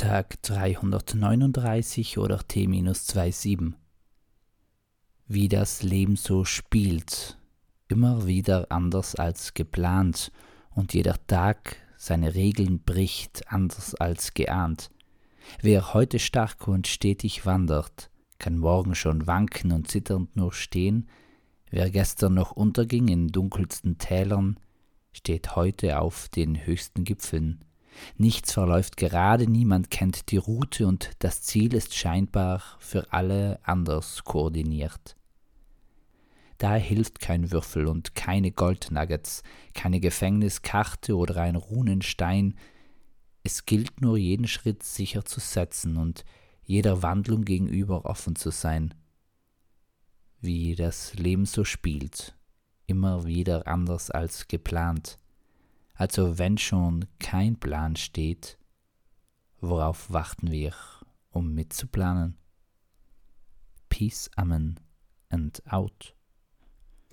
Tag 339 oder T-27. Wie das Leben so spielt, immer wieder anders als geplant und jeder Tag seine Regeln bricht anders als geahnt. Wer heute stark und stetig wandert, kann morgen schon wanken und zitternd nur stehen, wer gestern noch unterging in dunkelsten Tälern, steht heute auf den höchsten Gipfeln. Nichts verläuft gerade, niemand kennt die Route und das Ziel ist scheinbar für alle anders koordiniert. Da hilft kein Würfel und keine Goldnuggets, keine Gefängniskarte oder ein Runenstein. Es gilt nur jeden Schritt sicher zu setzen und jeder Wandlung gegenüber offen zu sein. Wie das Leben so spielt, immer wieder anders als geplant. Also wenn schon kein Plan steht, worauf warten wir, um mitzuplanen? Peace, Amen and out.